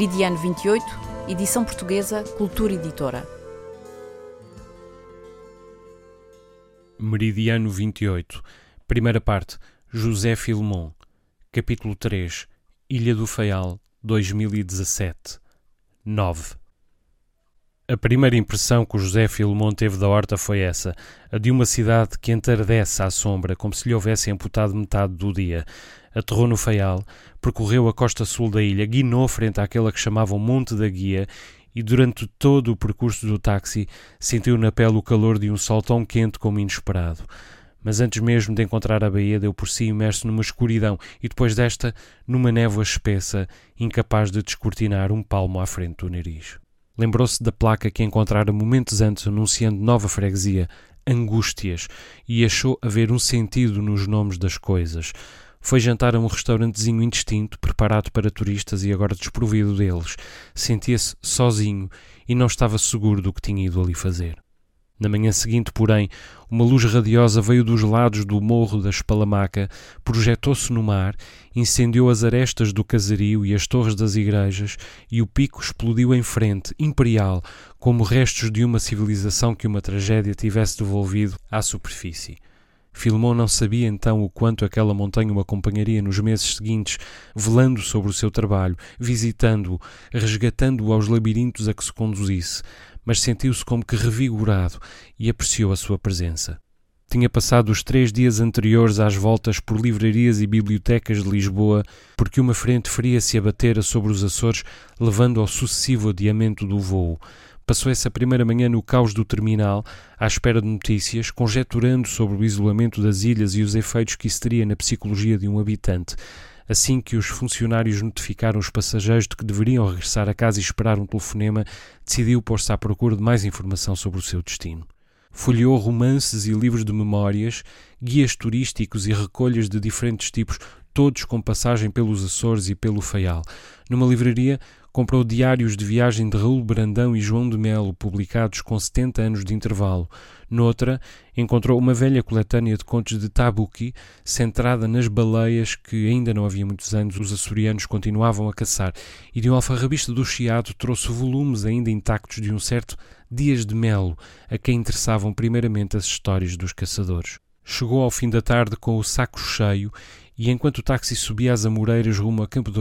Meridiano 28, edição portuguesa, Cultura Editora. Meridiano 28, primeira parte, José Filmon, capítulo 3, Ilha do Faial, 2017, 9. A primeira impressão que o José Filmon teve da horta foi essa, a de uma cidade que entardece à sombra, como se lhe houvesse amputado metade do dia. Aterrou no Faial, percorreu a costa sul da ilha, guinou frente àquela que chamavam Monte da Guia e durante todo o percurso do táxi sentiu na pele o calor de um sol tão quente como inesperado. Mas antes mesmo de encontrar a baía, deu por si imerso numa escuridão e depois desta, numa névoa espessa, incapaz de descortinar um palmo à frente do nariz. Lembrou-se da placa que encontrara momentos antes anunciando nova freguesia, Angústias, e achou haver um sentido nos nomes das coisas. Foi jantar a um restaurantezinho indistinto, preparado para turistas e agora desprovido deles. Sentia-se sozinho e não estava seguro do que tinha ido ali fazer. Na manhã seguinte, porém, uma luz radiosa veio dos lados do morro da Espalamaca, projetou-se no mar, incendiou as arestas do casario e as torres das igrejas, e o pico explodiu em frente, imperial, como restos de uma civilização que uma tragédia tivesse devolvido à superfície. Filmon não sabia então o quanto aquela montanha o acompanharia nos meses seguintes, velando sobre o seu trabalho, visitando-o, resgatando-o aos labirintos a que se conduzisse, mas sentiu-se como que revigorado e apreciou a sua presença. Tinha passado os três dias anteriores às voltas por livrarias e bibliotecas de Lisboa, porque uma frente fria se abatera sobre os Açores, levando ao sucessivo adiamento do voo. Passou essa primeira manhã no caos do terminal, à espera de notícias, conjeturando sobre o isolamento das ilhas e os efeitos que isso teria na psicologia de um habitante. Assim que os funcionários notificaram os passageiros de que deveriam regressar a casa e esperar um telefonema, decidiu pôr-se à procura de mais informação sobre o seu destino. Folheou romances e livros de memórias, guias turísticos e recolhas de diferentes tipos, todos com passagem pelos Açores e pelo Faial. Numa livraria, comprou diários de viagem de Raul Brandão e João de Melo, publicados com 70 anos de intervalo. Noutra, encontrou uma velha coletânea de contos de Tabuki, centrada nas baleias que, ainda não havia muitos anos, os açorianos continuavam a caçar, e de um alfarrabista do Chiado trouxe volumes ainda intactos de um certo Dias de Melo, a quem interessavam primeiramente as histórias dos caçadores. Chegou ao fim da tarde com o saco cheio e, enquanto o táxi subia as Amoreiras rumo a Campo de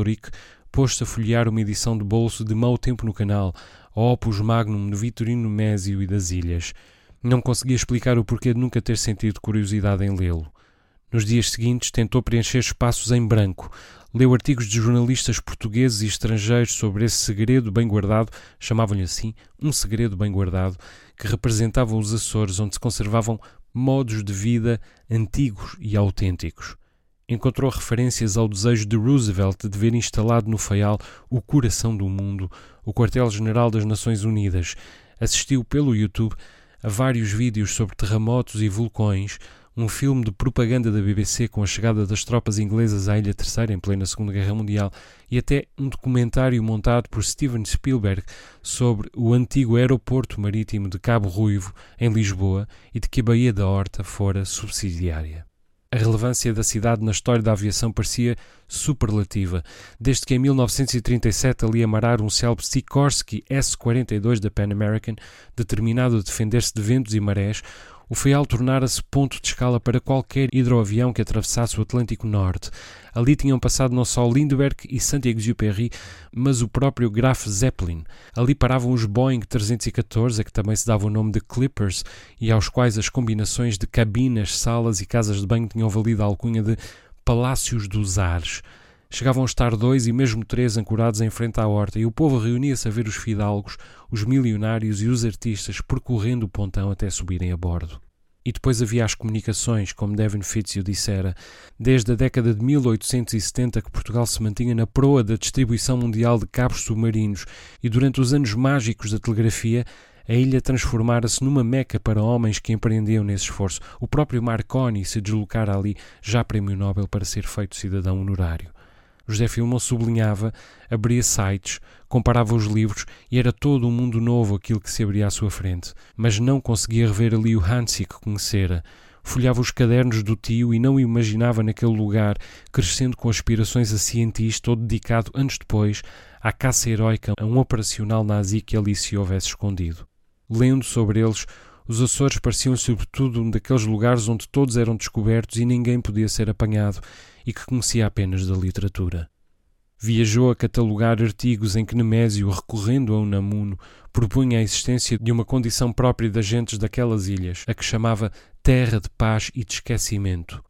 pôs-se a folhear uma edição de bolso de Mau Tempo no Canal, Opus Magnum de Vitorino Mésio e das Ilhas. Não conseguia explicar o porquê de nunca ter sentido curiosidade em lê-lo. Nos dias seguintes tentou preencher espaços em branco. Leu artigos de jornalistas portugueses e estrangeiros sobre esse segredo bem guardado, chamavam-lhe assim, um segredo bem guardado, que representava os Açores, onde se conservavam modos de vida antigos e autênticos encontrou referências ao desejo de Roosevelt de ver instalado no Faial o coração do mundo, o quartel-general das Nações Unidas. Assistiu pelo YouTube a vários vídeos sobre terremotos e vulcões, um filme de propaganda da BBC com a chegada das tropas inglesas à Ilha Terceira em plena Segunda Guerra Mundial e até um documentário montado por Steven Spielberg sobre o antigo aeroporto marítimo de Cabo Ruivo, em Lisboa, e de que a Baía da Horta fora subsidiária. A relevância da cidade na história da aviação parecia superlativa, desde que em 1937 ali amarar um célebre Sikorsky S-42 da Pan American, determinado a defender-se de ventos e marés, O Faial tornara-se ponto de escala para qualquer hidroavião que atravessasse o Atlântico Norte. Ali tinham passado não só Lindbergh e Saint-Exupéry, mas o próprio Graf Zeppelin. Ali paravam os Boeing 314, a que também se dava o nome de Clippers, e aos quais as combinações de cabinas, salas e casas de banho tinham valido a alcunha de Palácios dos Ares. Chegavam a estar dois e mesmo três ancorados em frente à horta, e o povo reunia-se a ver os fidalgos, os milionários e os artistas percorrendo o pontão até subirem a bordo. E depois havia as comunicações, como Devin Fitzhugh dissera, desde a década de 1870 que Portugal se mantinha na proa da distribuição mundial de cabos submarinos, e durante os anos mágicos da telegrafia, a ilha transformara-se numa meca para homens que empreendiam nesse esforço. O próprio Marconi se deslocara ali, já prémio Nobel para ser feito cidadão honorário. José Filmon sublinhava, abria sites, comparava os livros e era todo um mundo novo aquilo que se abria à sua frente. Mas não conseguia rever ali o Hansi que conhecera. Folhava os cadernos do tio e não imaginava naquele lugar, crescendo com aspirações a cientista ou dedicado, anos depois, à caça heroica a um operacional nazi que ali se houvesse escondido. Lendo sobre eles, os Açores pareciam sobretudo um daqueles lugares onde todos eram descobertos e ninguém podia ser apanhado, e que conhecia apenas da literatura. Viajou a catalogar artigos em que Nemésio, recorrendo a Unamuno, propunha a existência de uma condição própria das gentes daquelas ilhas, a que chamava terra de paz e de esquecimento.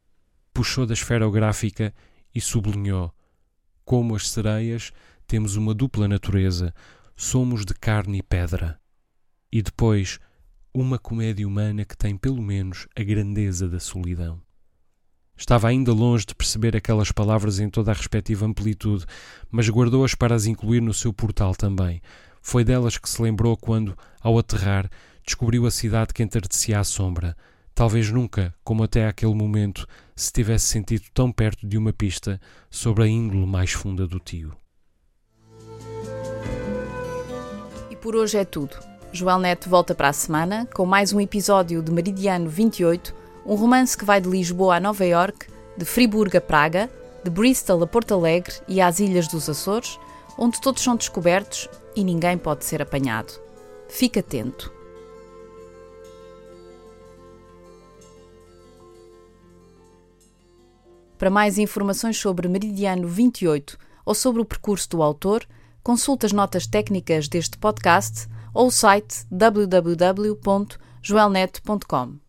Puxou da esferográfica e sublinhou: Como as sereias, temos uma dupla natureza, somos de carne e pedra. E depois, uma comédia humana que tem pelo menos a grandeza da solidão. Estava ainda longe de perceber aquelas palavras em toda a respectiva amplitude, mas guardou-as para as incluir no seu portal também. Foi delas que se lembrou quando, ao aterrar, descobriu a cidade que entardecia à sombra. Talvez nunca, como até aquele momento, se tivesse sentido tão perto de uma pista sobre a índole mais funda do tio. E por hoje é tudo. Joel Neto volta para a semana com mais um episódio de Meridiano 28 um romance que vai de Lisboa a Nova York, de Friburgo a Praga, de Bristol a Porto Alegre e às Ilhas dos Açores, onde todos são descobertos e ninguém pode ser apanhado. Fique atento. Para mais informações sobre Meridiano 28 ou sobre o percurso do autor, consulte as notas técnicas deste podcast ou o site www.joelnet.com.